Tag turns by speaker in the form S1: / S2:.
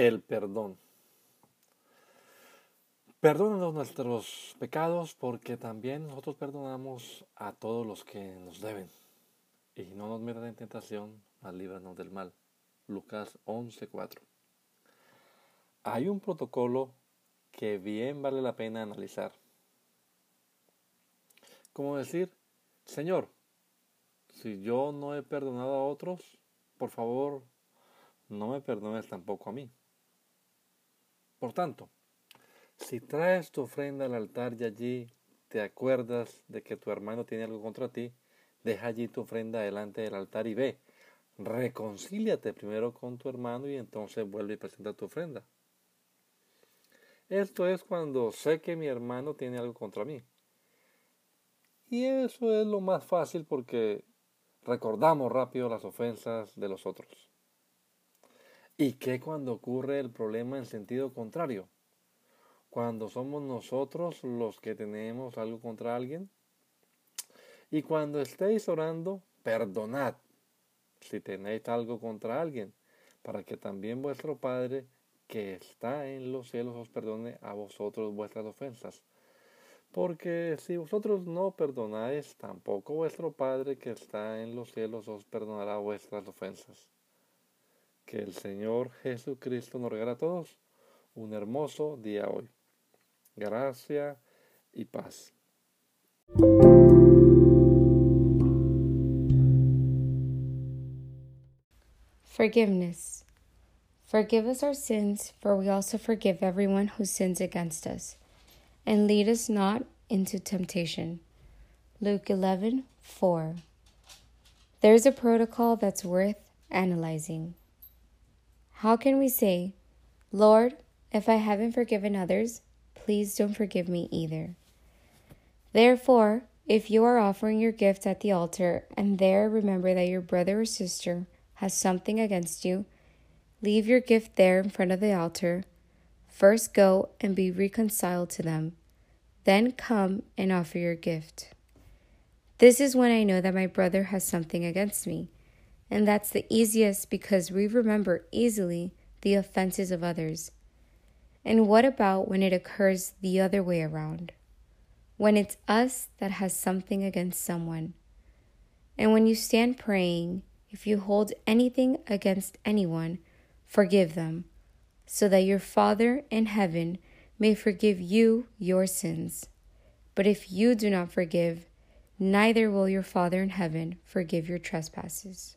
S1: El perdón. Perdónanos nuestros pecados porque también nosotros perdonamos a todos los que nos deben. Y no nos metan en tentación, mas líbranos del mal. Lucas 11:4. Hay un protocolo que bien vale la pena analizar. Como decir, Señor, si yo no he perdonado a otros, por favor, no me perdones tampoco a mí. Por tanto, si traes tu ofrenda al altar y allí te acuerdas de que tu hermano tiene algo contra ti, deja allí tu ofrenda delante del altar y ve. Reconcíliate primero con tu hermano y entonces vuelve y presenta tu ofrenda. Esto es cuando sé que mi hermano tiene algo contra mí. Y eso es lo más fácil porque recordamos rápido las ofensas de los otros. ¿Y qué cuando ocurre el problema en sentido contrario? Cuando somos nosotros los que tenemos algo contra alguien. Y cuando estéis orando, perdonad si tenéis algo contra alguien, para que también vuestro Padre que está en los cielos os perdone a vosotros vuestras ofensas. Porque si vosotros no perdonáis, tampoco vuestro Padre que está en los cielos os perdonará vuestras ofensas. Que el Señor Jesucristo nos regala a todos un hermoso día hoy. Gracia y paz.
S2: Forgiveness. Forgive us our sins, for we also forgive everyone who sins against us. And lead us not into temptation. Luke 11 4. There's a protocol that's worth analyzing. How can we say, Lord, if I haven't forgiven others, please don't forgive me either? Therefore, if you are offering your gift at the altar and there remember that your brother or sister has something against you, leave your gift there in front of the altar. First go and be reconciled to them. Then come and offer your gift. This is when I know that my brother has something against me and that's the easiest because we remember easily the offenses of others. And what about when it occurs the other way around? When it's us that has something against someone. And when you stand praying, if you hold anything against anyone, forgive them, so that your Father in heaven may forgive you your sins. But if you do not forgive, neither will your Father in heaven forgive your trespasses.